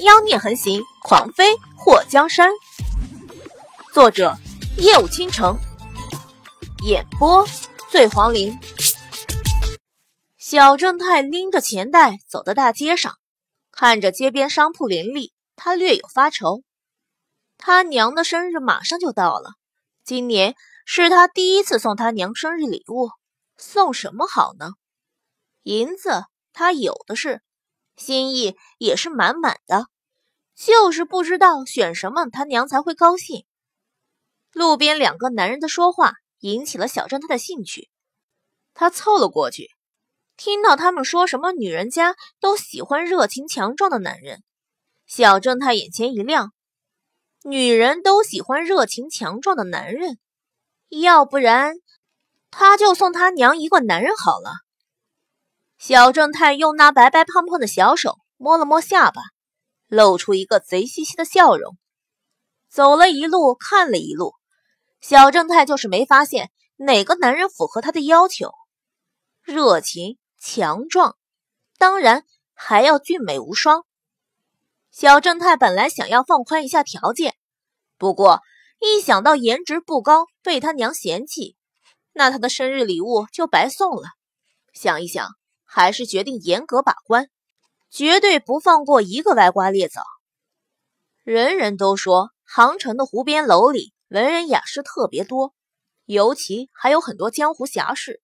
妖孽横行，狂妃祸江山。作者：夜舞倾城，演播：醉黄林。小正太拎着钱袋走到大街上，看着街边商铺林立，他略有发愁。他娘的生日马上就到了，今年是他第一次送他娘生日礼物，送什么好呢？银子他有的是。心意也是满满的，就是不知道选什么，他娘才会高兴。路边两个男人的说话引起了小正太的兴趣，他凑了过去，听到他们说什么女人家都喜欢热情强壮的男人，小正太眼前一亮，女人都喜欢热情强壮的男人，要不然他就送他娘一个男人好了。小正太用那白白胖胖的小手摸了摸下巴，露出一个贼兮兮的笑容。走了一路，看了一路，小正太就是没发现哪个男人符合他的要求：热情、强壮，当然还要俊美无双。小正太本来想要放宽一下条件，不过一想到颜值不高被他娘嫌弃，那他的生日礼物就白送了。想一想。还是决定严格把关，绝对不放过一个歪瓜裂枣。人人都说杭城的湖边楼里文人雅士特别多，尤其还有很多江湖侠士。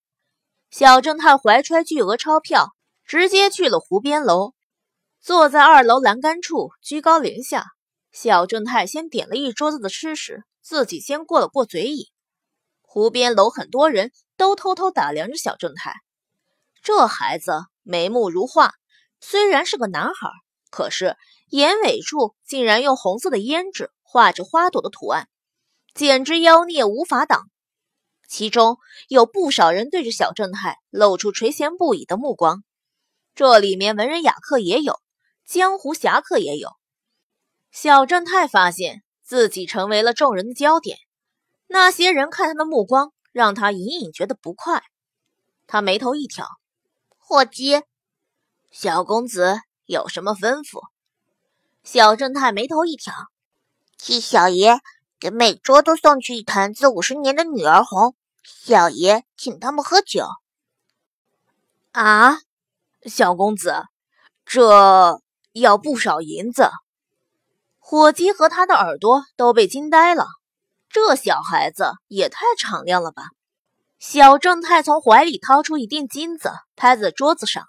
小正太怀揣巨额钞票，直接去了湖边楼，坐在二楼栏杆处，居高临下。小正太先点了一桌子的吃食，自己先过了过嘴瘾。湖边楼很多人都偷偷打量着小正太。这孩子眉目如画，虽然是个男孩，可是眼尾处竟然用红色的胭脂画着花朵的图案，简直妖孽无法挡。其中有不少人对着小正太露出垂涎不已的目光。这里面文人雅客也有，江湖侠客也有。小正太发现自己成为了众人的焦点，那些人看他的目光让他隐隐觉得不快。他眉头一挑。伙计，小公子有什么吩咐？小正太眉头一挑，替小爷给每桌都送去一坛子五十年的女儿红，小爷请他们喝酒。啊，小公子，这要不少银子。伙计和他的耳朵都被惊呆了，这小孩子也太敞亮了吧！小正太从怀里掏出一锭金子，拍在桌子上，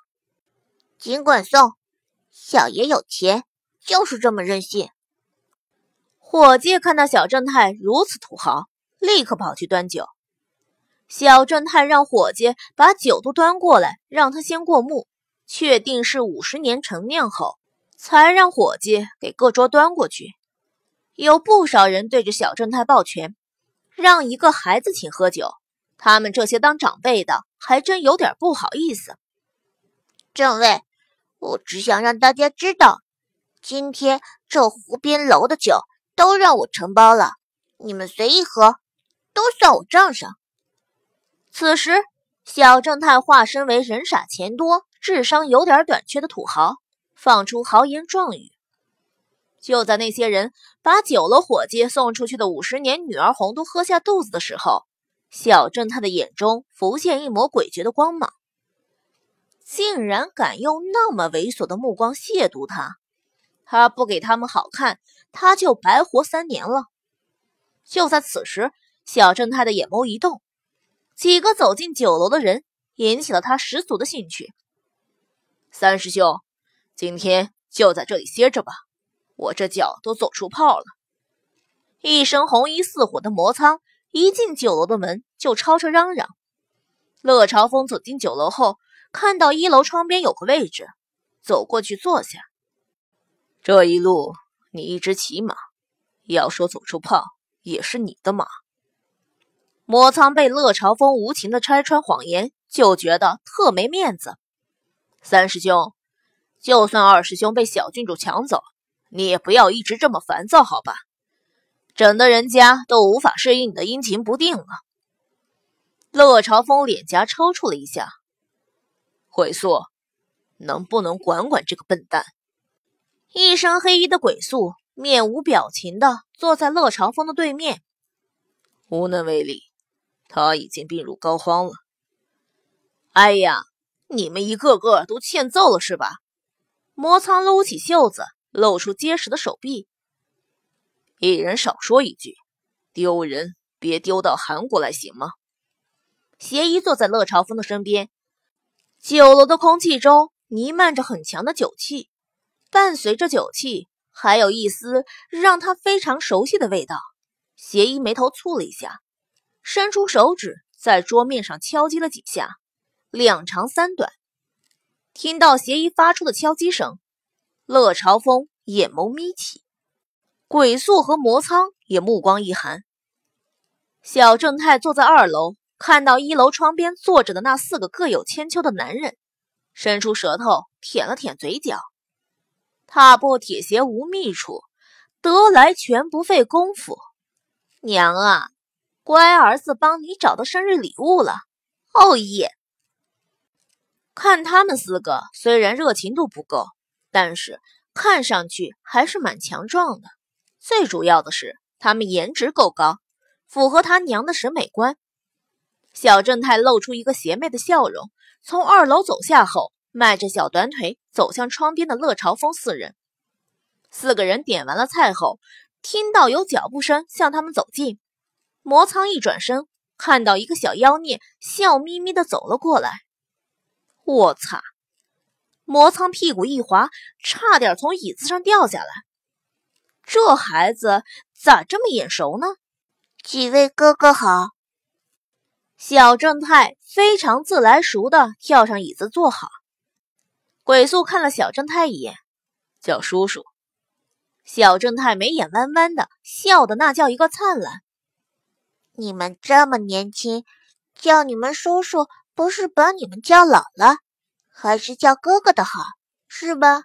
尽管送，小爷有钱，就是这么任性。伙计看到小正太如此土豪，立刻跑去端酒。小正太让伙计把酒都端过来，让他先过目，确定是五十年陈酿后，才让伙计给各桌端过去。有不少人对着小正太抱拳，让一个孩子请喝酒。他们这些当长辈的还真有点不好意思。正位，我只想让大家知道，今天这湖边楼的酒都让我承包了，你们随意喝，都算我账上。此时，小正太化身为人傻钱多、智商有点短缺的土豪，放出豪言壮语。就在那些人把酒楼伙计送出去的五十年女儿红都喝下肚子的时候。小正太的眼中浮现一抹诡谲的光芒，竟然敢用那么猥琐的目光亵渎他！他不给他们好看，他就白活三年了。就在此时，小正太的眼眸一动，几个走进酒楼的人引起了他十足的兴趣。三师兄，今天就在这里歇着吧，我这脚都走出泡了。一身红衣似火的魔苍。一进酒楼的门，就吵吵嚷嚷。乐朝风走进酒楼后，看到一楼窗边有个位置，走过去坐下。这一路你一直骑马，要说走出炮，也是你的马。魔苍被乐朝风无情的拆穿谎言，就觉得特没面子。三师兄，就算二师兄被小郡主抢走，你也不要一直这么烦躁，好吧？整的人家都无法适应你的阴晴不定了。乐朝风脸颊抽搐了一下，回溯，能不能管管这个笨蛋？一身黑衣的鬼宿面无表情的坐在乐朝风的对面，无能为力，他已经病入膏肓了。哎呀，你们一个个都欠揍了是吧？魔苍撸起袖子，露出结实的手臂。一人少说一句，丢人别丢到韩国来，行吗？邪医坐在乐朝风的身边，酒楼的空气中弥漫着很强的酒气。伴随着酒气，还有一丝让他非常熟悉的味道。邪医眉头蹙了一下，伸出手指在桌面上敲击了几下，两长三短。听到邪医发出的敲击声，乐朝风眼眸眯起，鬼宿和魔苍也目光一寒。小正太坐在二楼，看到一楼窗边坐着的那四个各有千秋的男人，伸出舌头舔了舔嘴角。踏破铁鞋无觅处，得来全不费工夫。娘啊，乖儿子帮你找到生日礼物了。哦耶！看他们四个，虽然热情度不够，但是看上去还是蛮强壮的。最主要的是，他们颜值够高，符合他娘的审美观。小正太露出一个邪魅的笑容，从二楼走下后。迈着小短腿走向窗边的乐朝风四人，四个人点完了菜后，听到有脚步声向他们走近。魔苍一转身，看到一个小妖孽笑眯眯的走了过来。我擦！魔苍屁股一滑，差点从椅子上掉下来。这孩子咋这么眼熟呢？几位哥哥好。小正太非常自来熟的跳上椅子坐好。鬼宿看了小正太一眼，叫叔叔。小正太眉眼弯弯的，笑的那叫一个灿烂。你们这么年轻，叫你们叔叔不是把你们叫老了，还是叫哥哥的好，是吧？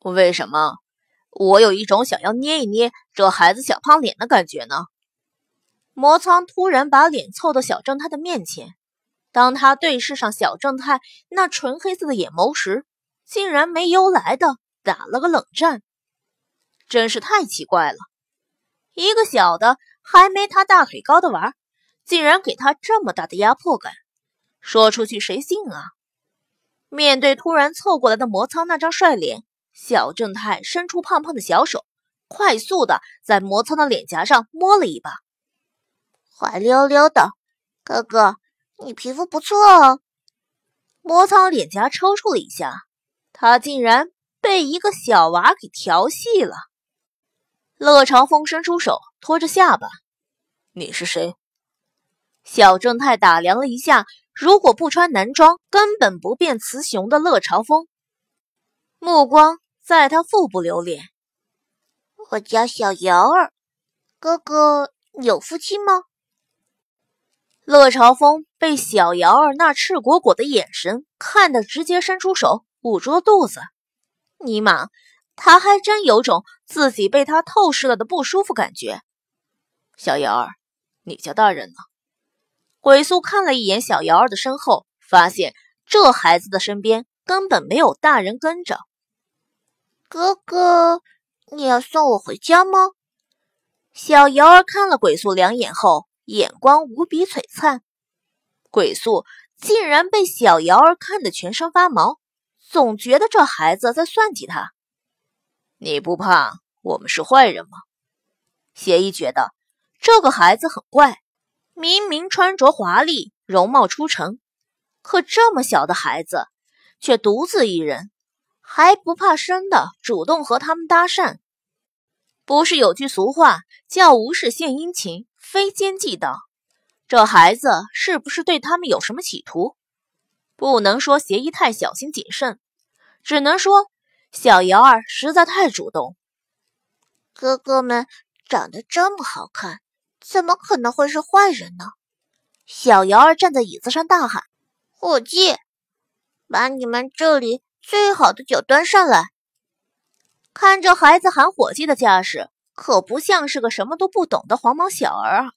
为什么？我有一种想要捏一捏这孩子小胖脸的感觉呢。魔苍突然把脸凑到小正太的面前。当他对视上小正太那纯黑色的眼眸时，竟然没由来的打了个冷战，真是太奇怪了。一个小的还没他大腿高的娃，竟然给他这么大的压迫感，说出去谁信啊？面对突然凑过来的魔苍那张帅脸，小正太伸出胖胖的小手，快速的在魔苍的脸颊上摸了一把，滑溜溜的，哥哥。你皮肤不错哦。摩苍脸颊抽搐了一下，他竟然被一个小娃给调戏了。乐朝风伸出手托着下巴：“你是谁？”小正太打量了一下，如果不穿男装，根本不变雌雄的乐朝风，目光在他腹部流连。我叫小瑶儿，哥哥有夫妻吗？乐朝风被小瑶儿那赤果果的眼神看得直接伸出手捂住了肚子，尼玛，他还真有种自己被他透视了的不舒服感觉。小瑶儿，你家大人呢？鬼宿看了一眼小瑶儿的身后，发现这孩子的身边根本没有大人跟着。哥哥，你要送我回家吗？小瑶儿看了鬼宿两眼后。眼光无比璀璨，鬼宿竟然被小瑶儿看得全身发毛，总觉得这孩子在算计他。你不怕我们是坏人吗？邪医觉得这个孩子很怪，明明穿着华丽，容貌出尘，可这么小的孩子却独自一人，还不怕生的主动和他们搭讪。不是有句俗话叫“无事献殷勤”？非奸即盗，这孩子是不是对他们有什么企图？不能说邪医太小心谨慎，只能说小瑶儿实在太主动。哥哥们长得这么好看，怎么可能会是坏人呢？小瑶儿站在椅子上大喊：“伙计，把你们这里最好的酒端上来！”看这孩子喊伙计的架势。可不像是个什么都不懂的黄毛小儿啊！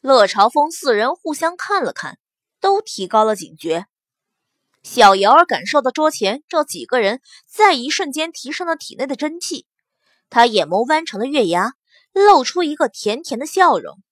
乐朝风四人互相看了看，都提高了警觉。小瑶儿感受到桌前这几个人在一瞬间提升了体内的真气，她眼眸弯成了月牙，露出一个甜甜的笑容。